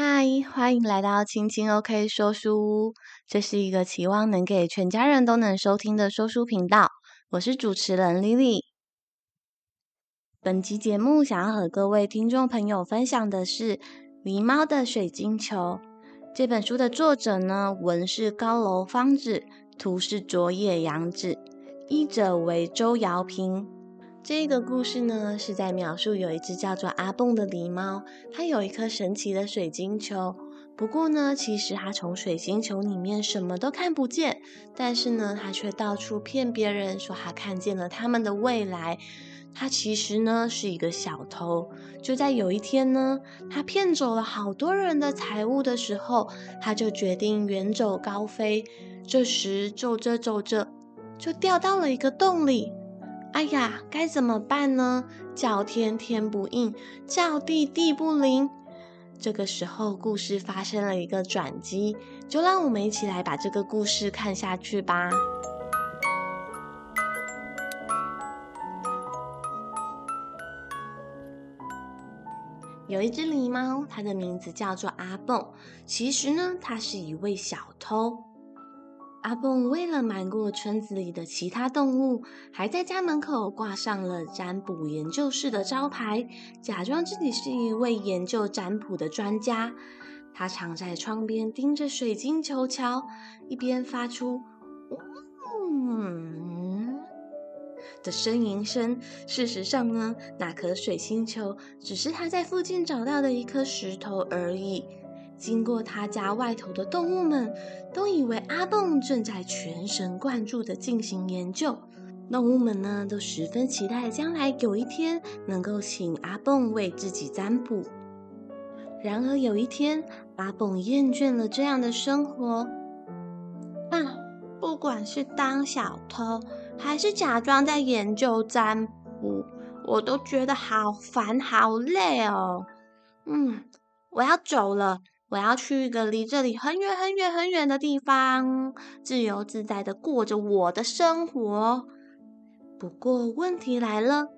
嗨，欢迎来到青青 OK 说书屋。这是一个期望能给全家人都能收听的说书频道。我是主持人 Lily。本集节目想要和各位听众朋友分享的是《狸猫的水晶球》这本书的作者呢，文是高楼芳子，图是佐野洋子，译者为周瑶萍。这个故事呢，是在描述有一只叫做阿蹦的狸猫，它有一颗神奇的水晶球。不过呢，其实它从水晶球里面什么都看不见，但是呢，它却到处骗别人说它看见了他们的未来。它其实呢是一个小偷。就在有一天呢，它骗走了好多人的财物的时候，它就决定远走高飞。这时走着走着，就掉到了一个洞里。哎呀，该怎么办呢？叫天天不应，叫地地不灵。这个时候，故事发生了一个转机，就让我们一起来把这个故事看下去吧。有一只狸猫，它的名字叫做阿蹦。其实呢，它是一位小偷。阿蹦为了瞒过村子里的其他动物，还在家门口挂上了占卜研究室的招牌，假装自己是一位研究占卜的专家。他常在窗边盯着水晶球瞧，一边发出“嗯”的呻吟声。事实上呢，那颗水晶球只是他在附近找到的一颗石头而已。经过他家外头的动物们都以为阿蹦正在全神贯注地进行研究，动物们呢都十分期待将来有一天能够请阿蹦为自己占卜。然而有一天，阿蹦厌倦了这样的生活，啊，不管是当小偷还是假装在研究占卜，我都觉得好烦好累哦。嗯，我要走了。我要去一个离这里很远很远很远的地方，自由自在的过着我的生活。不过问题来了，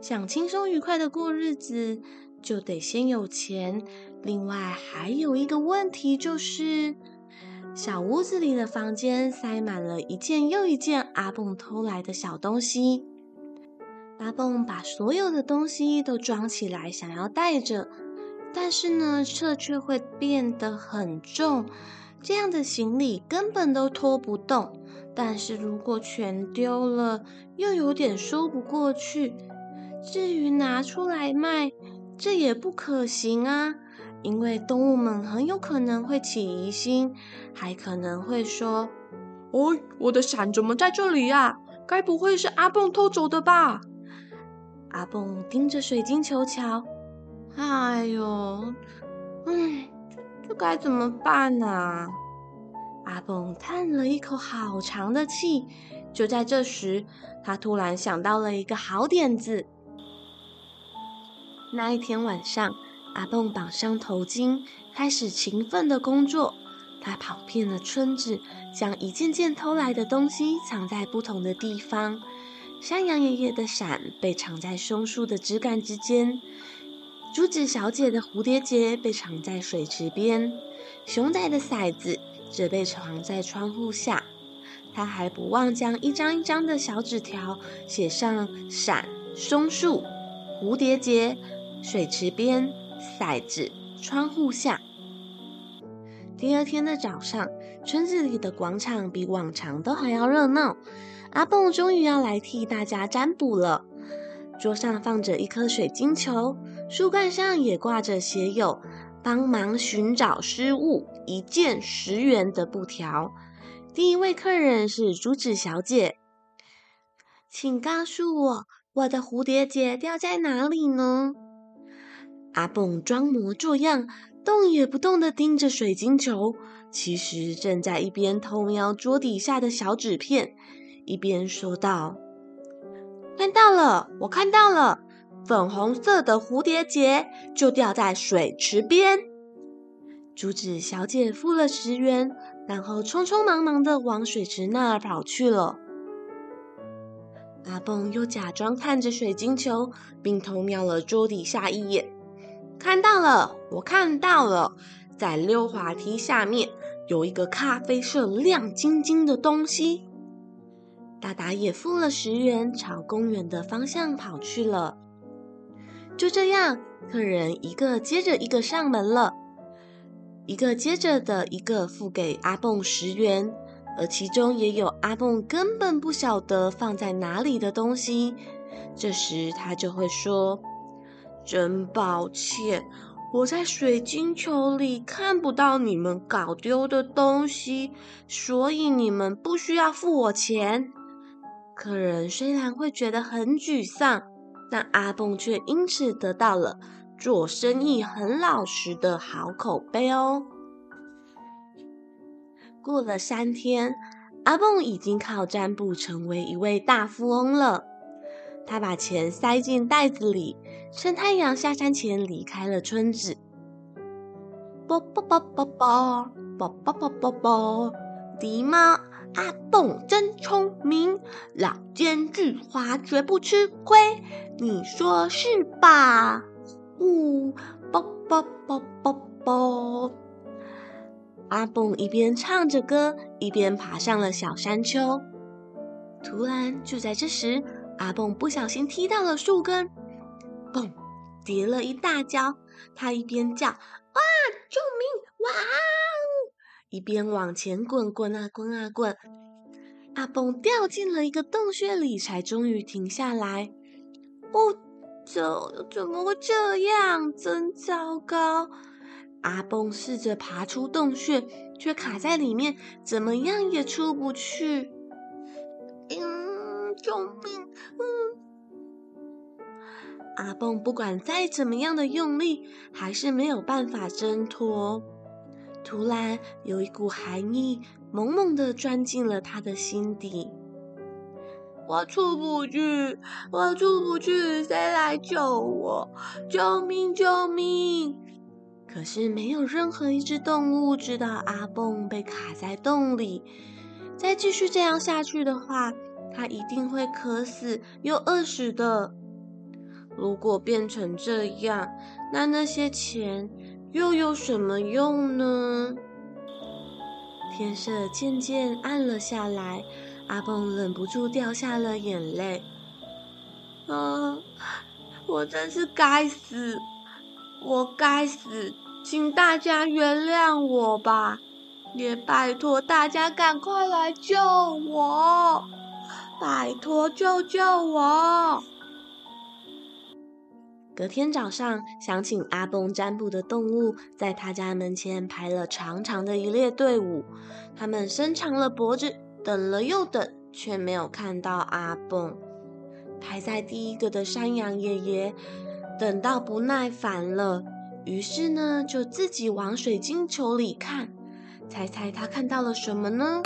想轻松愉快的过日子，就得先有钱。另外还有一个问题就是，小屋子里的房间塞满了一件又一件阿蹦偷来的小东西。阿蹦把所有的东西都装起来，想要带着。但是呢，这却会变得很重，这样的行李根本都拖不动。但是如果全丢了，又有点说不过去。至于拿出来卖，这也不可行啊，因为动物们很有可能会起疑心，还可能会说：“哦，我的伞怎么在这里呀？该不会是阿蹦偷走的吧？”阿蹦盯着水晶球瞧。哎呦，嗯，这该怎么办呢？阿蹦叹了一口好长的气。就在这时，他突然想到了一个好点子。那一天晚上，阿蹦绑上头巾，开始勤奋的工作。他跑遍了村子，将一件件偷来的东西藏在不同的地方。山羊爷爷的伞被藏在松树的枝干之间。珠子小姐的蝴蝶结被藏在水池边，熊仔的骰子则被藏在窗户下。他还不忘将一张一张的小纸条写上伞、松树、蝴蝶结、水池边、骰子、窗户下。第二天的早上，村子里的广场比往常都还要热闹。阿蹦终于要来替大家占卜了。桌上放着一颗水晶球，树干上也挂着写有“帮忙寻找失物，一件十元”的布条。第一位客人是珠子小姐，请告诉我，我的蝴蝶结掉在哪里呢？阿蹦装模作样，动也不动地盯着水晶球，其实正在一边偷瞄桌底下的小纸片，一边说道。看到了，我看到了，粉红色的蝴蝶结就掉在水池边。珠子小姐付了十元，然后匆匆忙忙的往水池那儿跑去了。阿蹦又假装看着水晶球，并偷瞄了桌底下一眼。看到了，我看到了，在溜滑梯下面有一个咖啡色亮晶晶的东西。达达也付了十元，朝公园的方向跑去了。就这样，客人一个接着一个上门了，一个接着的一个付给阿蹦十元，而其中也有阿蹦根本不晓得放在哪里的东西。这时他就会说：“真抱歉。”我在水晶球里看不到你们搞丢的东西，所以你们不需要付我钱。客人虽然会觉得很沮丧，但阿蹦却因此得到了做生意很老实的好口碑哦。过了三天，阿蹦已经靠占卜成为一位大富翁了。他把钱塞进袋子里，趁太阳下山前离开了村子。啵啵啵啵啵啵啵啵啵啵，狸猫阿蹦真聪明，老奸巨猾绝不吃亏，你说是吧？呜啵啵啵啵啵。阿蹦一边唱着歌，一边爬上了小山丘。突然，就在这时，阿蹦不小心踢到了树根，蹦，跌了一大跤。他一边叫“哇，救命！哇”，一边往前滚，滚啊滚啊滚。阿蹦掉进了一个洞穴里，才终于停下来。哦，怎怎么会这样？真糟糕！阿蹦试着爬出洞穴，却卡在里面，怎么样也出不去。嗯救命！嗯，阿蹦不管再怎么样的用力，还是没有办法挣脱。突然，有一股寒意猛猛地钻进了他的心底。我出不去，我出不去，谁来救我？救命！救命！可是没有任何一只动物知道阿蹦被卡在洞里。再继续这样下去的话，他一定会渴死又饿死的。如果变成这样，那那些钱又有什么用呢？天色渐渐暗了下来，阿蹦忍不住掉下了眼泪。啊，我真是该死，我该死，请大家原谅我吧，也拜托大家赶快来救我。拜托，救救我！隔天早上，想请阿蹦占卜的动物在他家门前排了长长的一列队伍。他们伸长了脖子，等了又等，却没有看到阿蹦。排在第一个的山羊爷爷等到不耐烦了，于是呢，就自己往水晶球里看。猜猜他看到了什么呢？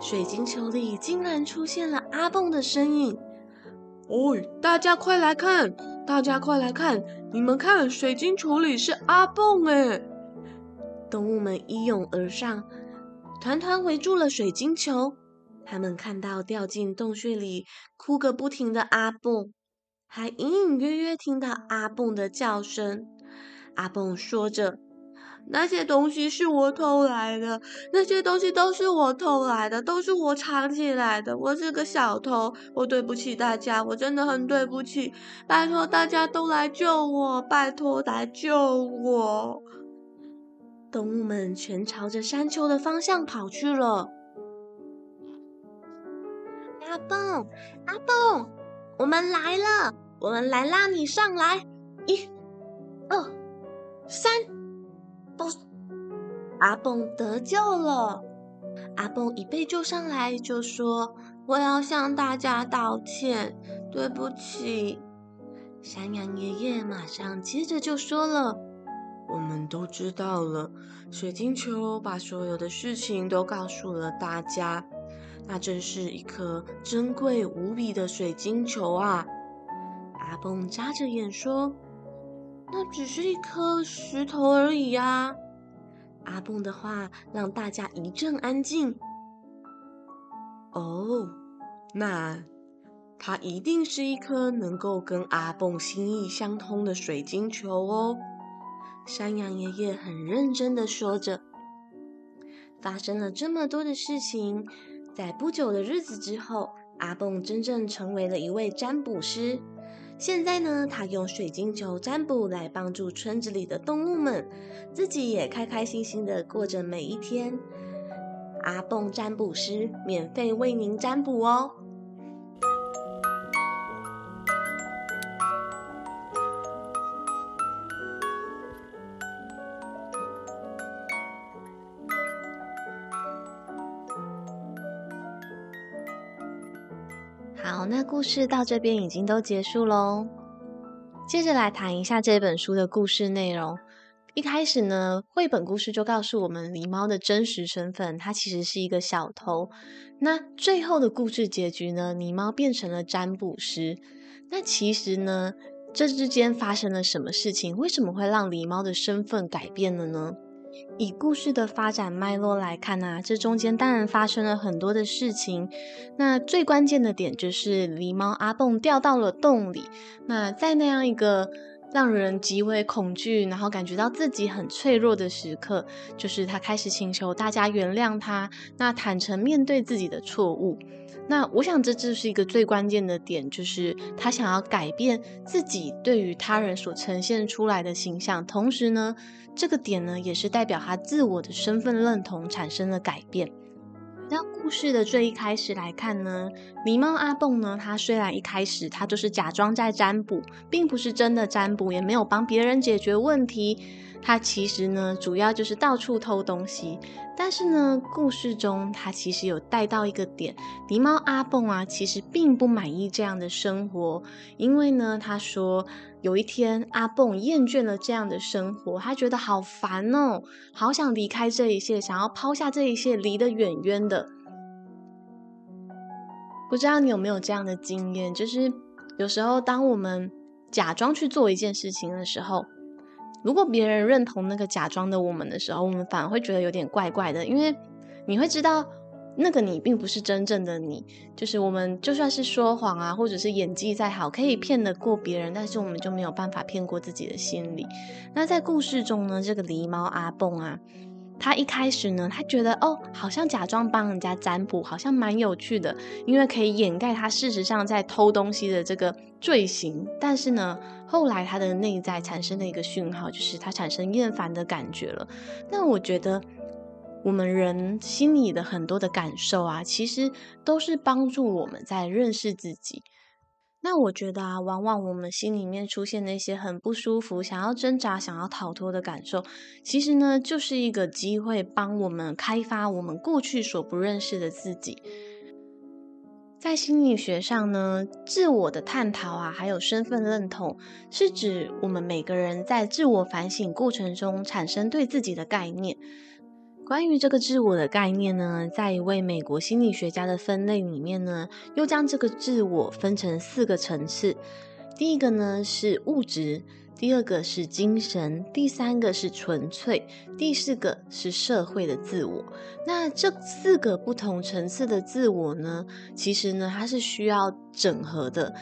水晶球里竟然出现了阿蹦的身影！哦，大家快来看！大家快来看！你们看，水晶球里是阿蹦哎！动物们一拥而上，团团围住了水晶球。他们看到掉进洞穴里哭个不停的阿蹦，还隐隐约约听到阿蹦的叫声。阿蹦说着。那些东西是我偷来的，那些东西都是我偷来的，都是我藏起来的。我是个小偷，我对不起大家，我真的很对不起。拜托大家都来救我，拜托来救我！动物们全朝着山丘的方向跑去了。阿蹦，阿蹦，我们来了，我们来拉你上来！一、二、三。阿蹦得救了。阿蹦一被救上来，就说：“我要向大家道歉，对不起。”山羊爷爷马上接着就说了：“我们都知道了，水晶球把所有的事情都告诉了大家。那真是一颗珍贵无比的水晶球啊！”阿蹦眨着眼说。那只是一颗石头而已呀！阿蹦的话让大家一阵安静。哦，那它一定是一颗能够跟阿蹦心意相通的水晶球哦。山羊爷爷很认真的说着：“发生了这么多的事情，在不久的日子之后，阿蹦真正成为了一位占卜师。现在呢，他用水晶球占卜来帮助村子里的动物们，自己也开开心心的过着每一天。阿蹦占卜师免费为您占卜哦。”故事到这边已经都结束喽。接着来谈一下这本书的故事内容。一开始呢，绘本故事就告诉我们狸猫的真实身份，它其实是一个小偷。那最后的故事结局呢，狸猫变成了占卜师。那其实呢，这之间发生了什么事情？为什么会让狸猫的身份改变了呢？以故事的发展脉络来看啊，这中间当然发生了很多的事情。那最关键的点就是狸猫阿蹦掉到了洞里。那在那样一个让人极为恐惧，然后感觉到自己很脆弱的时刻，就是他开始请求大家原谅他，那坦诚面对自己的错误。那我想这就是一个最关键的点，就是他想要改变自己对于他人所呈现出来的形象，同时呢，这个点呢也是代表他自我的身份认同产生了改变。回到故事的最一开始来看呢，狸猫阿蹦呢，他虽然一开始他就是假装在占卜，并不是真的占卜，也没有帮别人解决问题。他其实呢，主要就是到处偷东西。但是呢，故事中他其实有带到一个点，狸猫阿蹦啊，其实并不满意这样的生活，因为呢，他说有一天阿蹦厌倦了这样的生活，他觉得好烦哦，好想离开这一切，想要抛下这一切，离得远远的。不知道你有没有这样的经验，就是有时候当我们假装去做一件事情的时候。如果别人认同那个假装的我们的时候，我们反而会觉得有点怪怪的，因为你会知道那个你并不是真正的你。就是我们就算是说谎啊，或者是演技再好，可以骗得过别人，但是我们就没有办法骗过自己的心里。那在故事中呢，这个狸猫阿蹦啊。他一开始呢，他觉得哦，好像假装帮人家占卜，好像蛮有趣的，因为可以掩盖他事实上在偷东西的这个罪行。但是呢，后来他的内在产生了一个讯号，就是他产生厌烦的感觉了。那我觉得，我们人心里的很多的感受啊，其实都是帮助我们在认识自己。那我觉得啊，往往我们心里面出现那些很不舒服、想要挣扎、想要逃脱的感受，其实呢，就是一个机会，帮我们开发我们过去所不认识的自己。在心理学上呢，自我的探讨啊，还有身份认同，是指我们每个人在自我反省过程中产生对自己的概念。关于这个自我的概念呢，在一位美国心理学家的分类里面呢，又将这个自我分成四个层次。第一个呢是物质，第二个是精神，第三个是纯粹，第四个是社会的自我。那这四个不同层次的自我呢，其实呢它是需要整合的。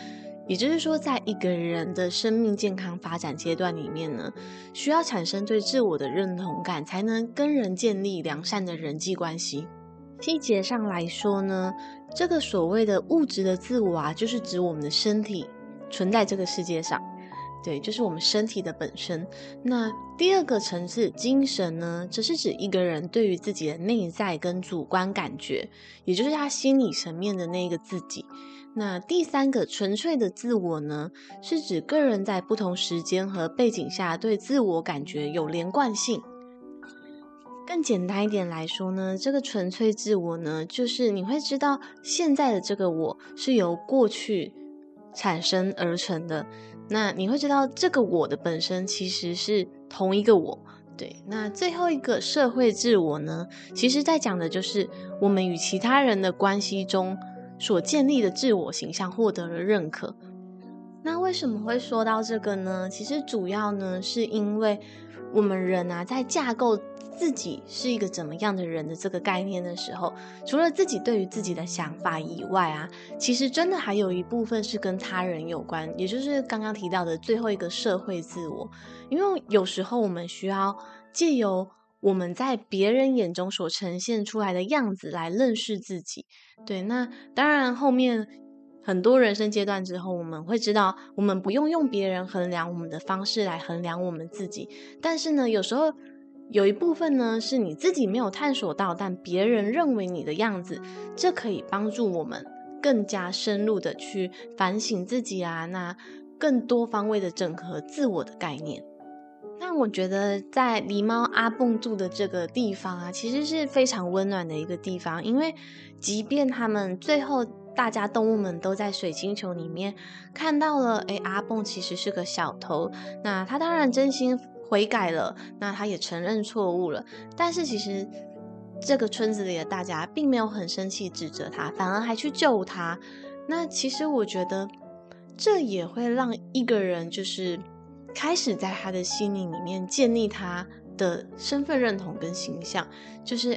也就是说，在一个人的生命健康发展阶段里面呢，需要产生对自我的认同感，才能跟人建立良善的人际关系。细节上来说呢，这个所谓的物质的自我啊，就是指我们的身体存在这个世界上，对，就是我们身体的本身。那第二个层次精神呢，则是指一个人对于自己的内在跟主观感觉，也就是他心理层面的那个自己。那第三个纯粹的自我呢，是指个人在不同时间和背景下对自我感觉有连贯性。更简单一点来说呢，这个纯粹自我呢，就是你会知道现在的这个我是由过去产生而成的。那你会知道这个我的本身其实是同一个我。对，那最后一个社会自我呢，其实在讲的就是我们与其他人的关系中。所建立的自我形象获得了认可。那为什么会说到这个呢？其实主要呢，是因为我们人啊，在架构自己是一个怎么样的人的这个概念的时候，除了自己对于自己的想法以外啊，其实真的还有一部分是跟他人有关，也就是刚刚提到的最后一个社会自我。因为有时候我们需要借由我们在别人眼中所呈现出来的样子来认识自己。对，那当然后面很多人生阶段之后，我们会知道，我们不用用别人衡量我们的方式来衡量我们自己。但是呢，有时候。有一部分呢，是你自己没有探索到，但别人认为你的样子，这可以帮助我们更加深入的去反省自己啊，那更多方位的整合自我的概念。那我觉得在狸猫阿蹦住的这个地方啊，其实是非常温暖的一个地方，因为即便他们最后大家动物们都在水晶球里面看到了，诶，阿蹦其实是个小偷，那他当然真心。悔改了，那他也承认错误了。但是其实这个村子里的大家并没有很生气指责他，反而还去救他。那其实我觉得这也会让一个人就是开始在他的心灵里面建立他的身份认同跟形象。就是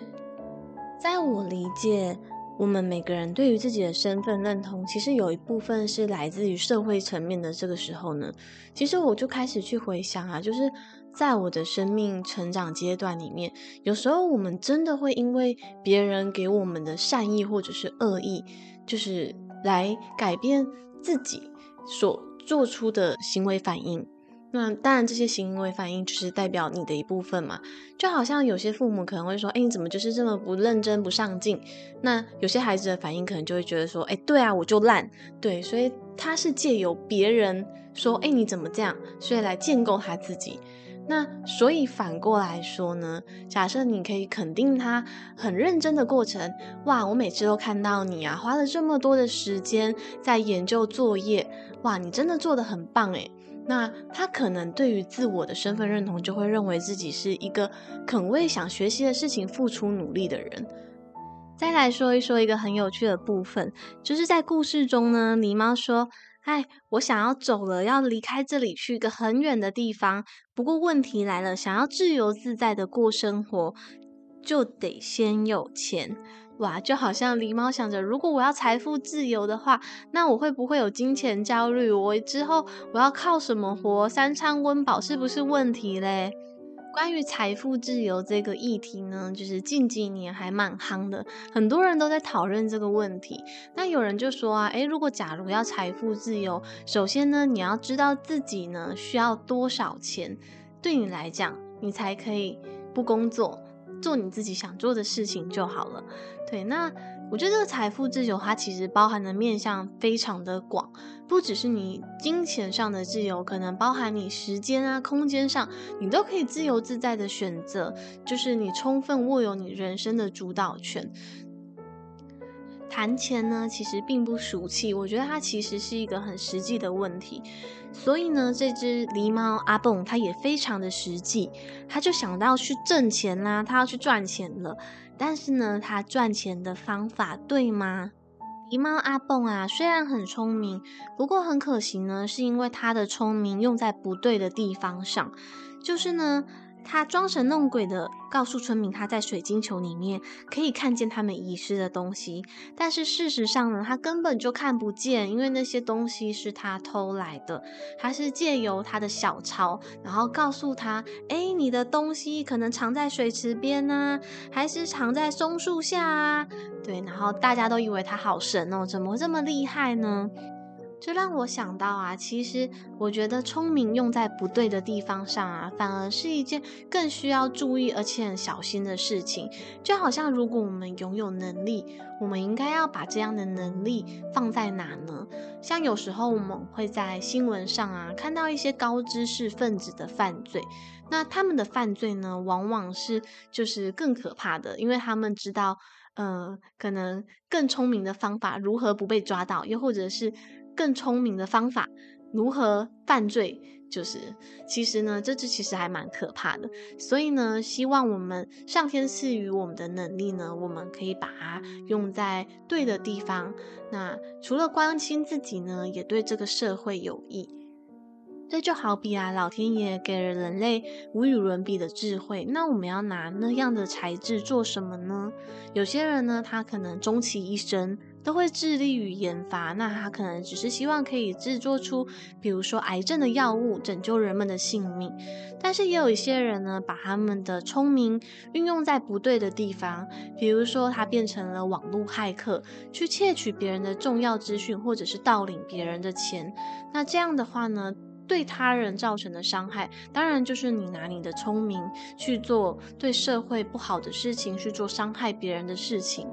在我理解，我们每个人对于自己的身份认同，其实有一部分是来自于社会层面的。这个时候呢，其实我就开始去回想啊，就是。在我的生命成长阶段里面，有时候我们真的会因为别人给我们的善意或者是恶意，就是来改变自己所做出的行为反应。那当然，这些行为反应就是代表你的一部分嘛。就好像有些父母可能会说：“哎，你怎么就是这么不认真、不上进？”那有些孩子的反应可能就会觉得说：“哎，对啊，我就烂。”对，所以他是借由别人说：“哎，你怎么这样？”所以来建构他自己。那所以反过来说呢，假设你可以肯定他很认真的过程，哇，我每次都看到你啊，花了这么多的时间在研究作业，哇，你真的做得很棒诶。那他可能对于自我的身份认同就会认为自己是一个肯为想学习的事情付出努力的人。再来说一说一个很有趣的部分，就是在故事中呢，狸猫说。哎，我想要走了，要离开这里，去一个很远的地方。不过问题来了，想要自由自在的过生活，就得先有钱。哇，就好像狸猫想着，如果我要财富自由的话，那我会不会有金钱焦虑？我之后我要靠什么活？三餐温饱是不是问题嘞？关于财富自由这个议题呢，就是近几年还蛮夯的，很多人都在讨论这个问题。那有人就说啊，诶，如果假如要财富自由，首先呢，你要知道自己呢需要多少钱，对你来讲，你才可以不工作，做你自己想做的事情就好了。对，那。我觉得这个财富自由，它其实包含的面向非常的广，不只是你金钱上的自由，可能包含你时间啊、空间上，你都可以自由自在的选择，就是你充分握有你人生的主导权。谈钱呢，其实并不俗气，我觉得它其实是一个很实际的问题。所以呢，这只狸猫阿蹦，它也非常的实际，他就想到去挣钱啦，他要去赚钱了。但是呢，他赚钱的方法对吗？狸猫阿蹦啊，虽然很聪明，不过很可惜呢，是因为他的聪明用在不对的地方上，就是呢。他装神弄鬼的告诉村民，他在水晶球里面可以看见他们遗失的东西，但是事实上呢，他根本就看不见，因为那些东西是他偷来的。他是借由他的小抄，然后告诉他：“哎，你的东西可能藏在水池边呢，还是藏在松树下啊？”对，然后大家都以为他好神哦，怎么这么厉害呢？这让我想到啊，其实我觉得聪明用在不对的地方上啊，反而是一件更需要注意而且很小心的事情。就好像如果我们拥有能力，我们应该要把这样的能力放在哪呢？像有时候我们会在新闻上啊看到一些高知识分子的犯罪，那他们的犯罪呢，往往是就是更可怕的，因为他们知道，呃，可能更聪明的方法如何不被抓到，又或者是。更聪明的方法，如何犯罪？就是其实呢，这只其实还蛮可怕的。所以呢，希望我们上天赐予我们的能力呢，我们可以把它用在对的地方。那除了关心自己呢，也对这个社会有益。这就好比啊，老天爷给了人类无与伦比的智慧，那我们要拿那样的材质做什么呢？有些人呢，他可能终其一生都会致力于研发，那他可能只是希望可以制作出，比如说癌症的药物，拯救人们的性命。但是也有一些人呢，把他们的聪明运用在不对的地方，比如说他变成了网络骇客，去窃取别人的重要资讯，或者是盗领别人的钱。那这样的话呢，对他人造成的伤害，当然就是你拿你的聪明去做对社会不好的事情，去做伤害别人的事情。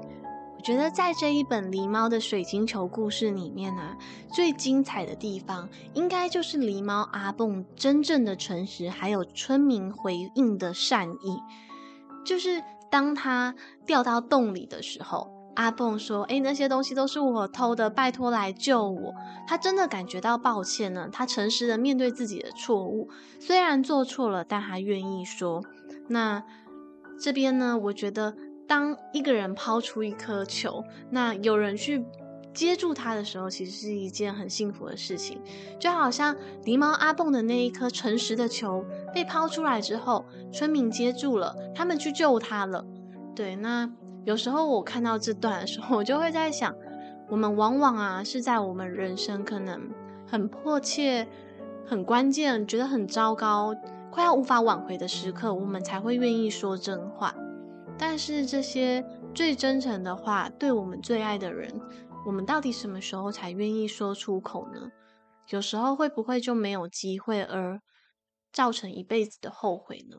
我觉得在这一本狸猫的水晶球故事里面呢、最精彩的地方，应该就是狸猫阿蹦真正的诚实，还有村民回应的善意。就是当他掉到洞里的时候。阿蹦说：“诶，那些东西都是我偷的，拜托来救我。”他真的感觉到抱歉呢。他诚实的面对自己的错误，虽然做错了，但他愿意说。那这边呢？我觉得，当一个人抛出一颗球，那有人去接住它的时候，其实是一件很幸福的事情。就好像狸猫阿蹦的那一颗诚实的球被抛出来之后，村民接住了，他们去救他了。对，那。有时候我看到这段的时候，我就会在想，我们往往啊是在我们人生可能很迫切、很关键、觉得很糟糕、快要无法挽回的时刻，我们才会愿意说真话。但是这些最真诚的话，对我们最爱的人，我们到底什么时候才愿意说出口呢？有时候会不会就没有机会，而造成一辈子的后悔呢？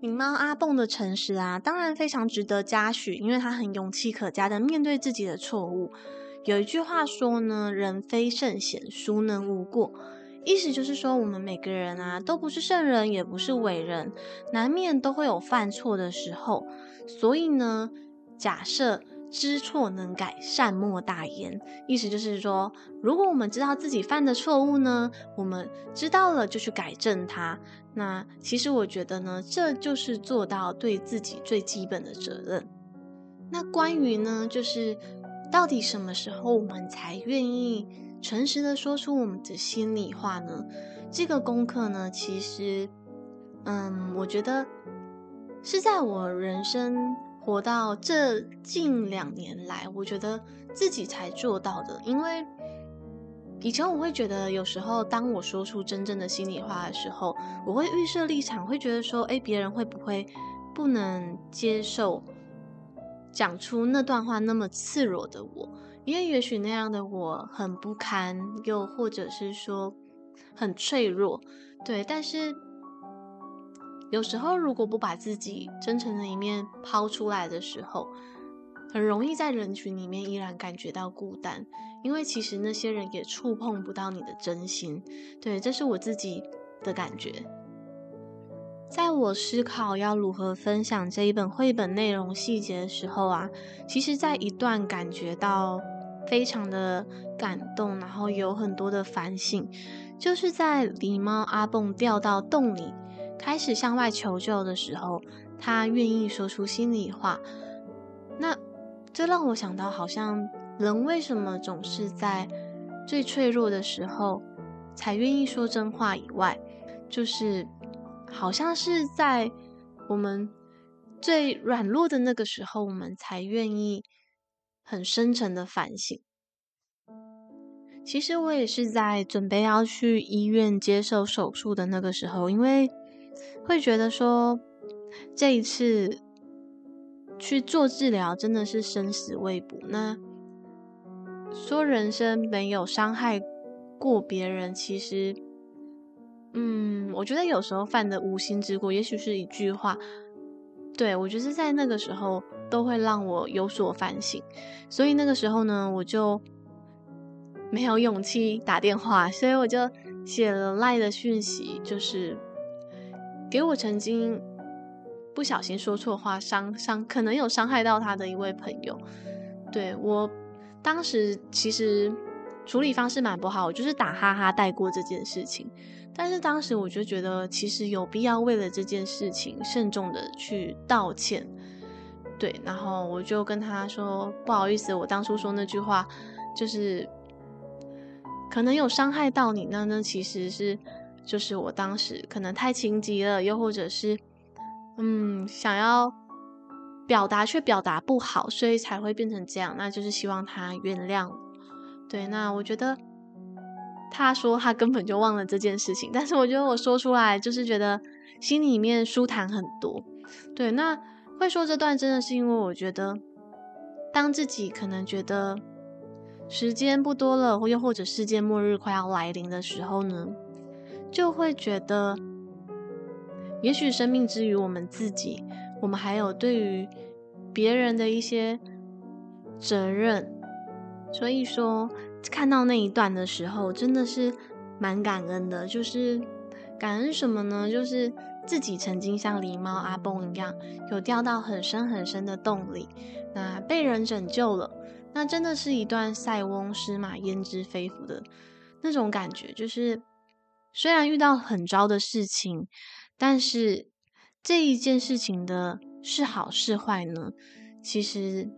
狸猫阿蹦的诚实啊，当然非常值得嘉许，因为他很勇气可嘉的面对自己的错误。有一句话说呢，人非圣贤，孰能无过？意思就是说，我们每个人啊，都不是圣人，也不是伟人，难免都会有犯错的时候。所以呢，假设。知错能改，善莫大焉。意思就是说，如果我们知道自己犯的错误呢，我们知道了就去改正它。那其实我觉得呢，这就是做到对自己最基本的责任。那关于呢，就是到底什么时候我们才愿意诚实的说出我们的心里话呢？这个功课呢，其实，嗯，我觉得是在我人生。活到这近两年来，我觉得自己才做到的。因为以前我会觉得，有时候当我说出真正的心里话的时候，我会预设立场，会觉得说，诶，别人会不会不能接受讲出那段话那么赤裸的我？因为也许那样的我很不堪，又或者是说很脆弱，对，但是。有时候，如果不把自己真诚的一面抛出来的时候，很容易在人群里面依然感觉到孤单，因为其实那些人也触碰不到你的真心。对，这是我自己的感觉。在我思考要如何分享这一本绘本内容细节的时候啊，其实在一段感觉到非常的感动，然后有很多的反省，就是在狸猫阿蹦掉到洞里。开始向外求救的时候，他愿意说出心里话。那这让我想到，好像人为什么总是在最脆弱的时候才愿意说真话以外，就是好像是在我们最软弱的那个时候，我们才愿意很深沉的反省。其实我也是在准备要去医院接受手术的那个时候，因为。会觉得说，这一次去做治疗真的是生死未卜。那说人生没有伤害过别人，其实，嗯，我觉得有时候犯的无心之过，也许是一句话，对，我觉得在那个时候都会让我有所反省。所以那个时候呢，我就没有勇气打电话，所以我就写了赖的讯息，就是。给我曾经不小心说错话，伤伤可能有伤害到他的一位朋友，对，我当时其实处理方式蛮不好，我就是打哈哈带过这件事情。但是当时我就觉得，其实有必要为了这件事情慎重的去道歉，对，然后我就跟他说不好意思，我当初说那句话就是可能有伤害到你，那那其实是就是我当时可能太情急了，又或者是嗯想要表达却表达不好，所以才会变成这样。那就是希望他原谅。对，那我觉得他说他根本就忘了这件事情，但是我觉得我说出来就是觉得心里面舒坦很多。对，那会说这段真的是因为我觉得，当自己可能觉得。时间不多了，又或者世界末日快要来临的时候呢，就会觉得，也许生命之于我们自己，我们还有对于别人的一些责任。所以说，看到那一段的时候，真的是蛮感恩的。就是感恩什么呢？就是自己曾经像狸猫阿蹦一样，有掉到很深很深的洞里，那被人拯救了。那真的是一段塞翁失马焉知非福的那种感觉，就是虽然遇到很糟的事情，但是这一件事情的是好是坏呢？其实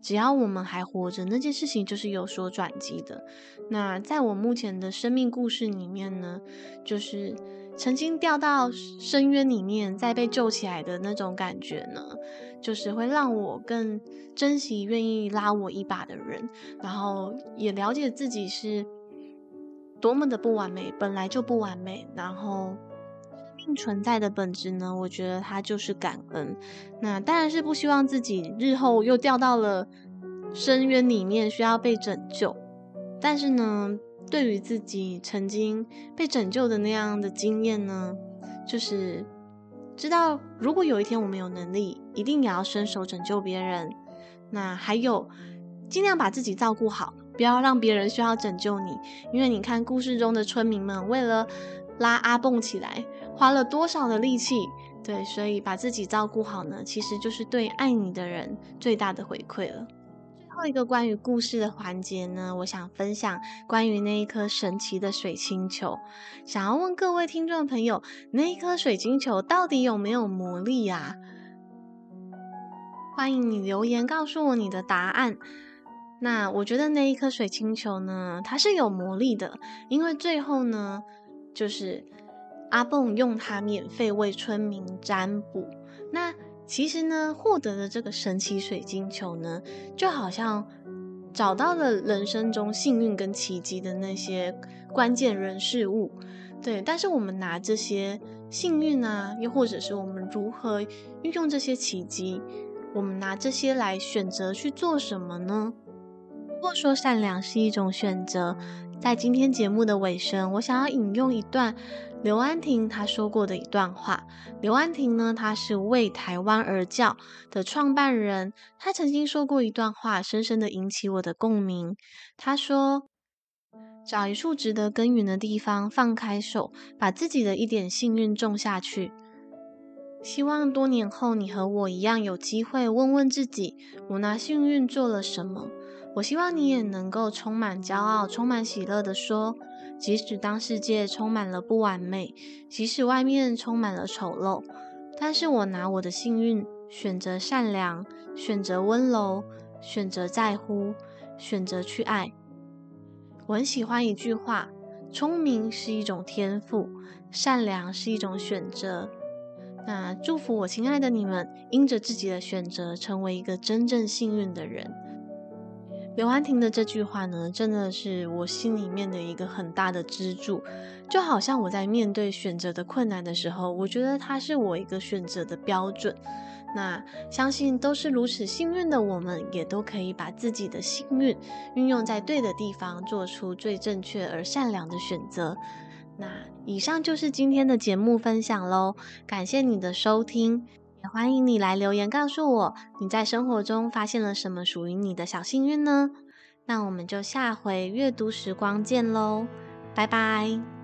只要我们还活着，那件事情就是有所转机的。那在我目前的生命故事里面呢，就是。曾经掉到深渊里面，再被救起来的那种感觉呢，就是会让我更珍惜愿意拉我一把的人，然后也了解自己是多么的不完美，本来就不完美。然后生命存在的本质呢，我觉得它就是感恩。那当然是不希望自己日后又掉到了深渊里面，需要被拯救。但是呢，对于自己曾经被拯救的那样的经验呢，就是知道如果有一天我们有能力，一定也要伸手拯救别人。那还有，尽量把自己照顾好，不要让别人需要拯救你。因为你看故事中的村民们为了拉阿蹦起来，花了多少的力气。对，所以把自己照顾好呢，其实就是对爱你的人最大的回馈了。最后一个关于故事的环节呢，我想分享关于那一颗神奇的水晶球。想要问各位听众朋友，那一颗水晶球到底有没有魔力呀？欢迎你留言告诉我你的答案。那我觉得那一颗水晶球呢，它是有魔力的，因为最后呢，就是阿蹦用它免费为村民占卜。那其实呢，获得的这个神奇水晶球呢，就好像找到了人生中幸运跟奇迹的那些关键人事物，对。但是我们拿这些幸运啊，又或者是我们如何运用这些奇迹，我们拿这些来选择去做什么呢？如果说善良是一种选择，在今天节目的尾声，我想要引用一段。刘安婷她说过的一段话。刘安婷呢，她是为台湾而教的创办人。她曾经说过一段话，深深的引起我的共鸣。她说：“找一处值得耕耘的地方，放开手，把自己的一点幸运种下去。希望多年后，你和我一样有机会问问自己：我拿幸运做了什么？我希望你也能够充满骄傲、充满喜乐地说。”即使当世界充满了不完美，即使外面充满了丑陋，但是我拿我的幸运，选择善良，选择温柔，选择在乎，选择去爱。我很喜欢一句话：聪明是一种天赋，善良是一种选择。那祝福我亲爱的你们，因着自己的选择，成为一个真正幸运的人。刘安婷的这句话呢，真的是我心里面的一个很大的支柱，就好像我在面对选择的困难的时候，我觉得它是我一个选择的标准。那相信都是如此幸运的我们，也都可以把自己的幸运运用在对的地方，做出最正确而善良的选择。那以上就是今天的节目分享喽，感谢你的收听。也欢迎你来留言告诉我，你在生活中发现了什么属于你的小幸运呢？那我们就下回阅读时光见喽，拜拜。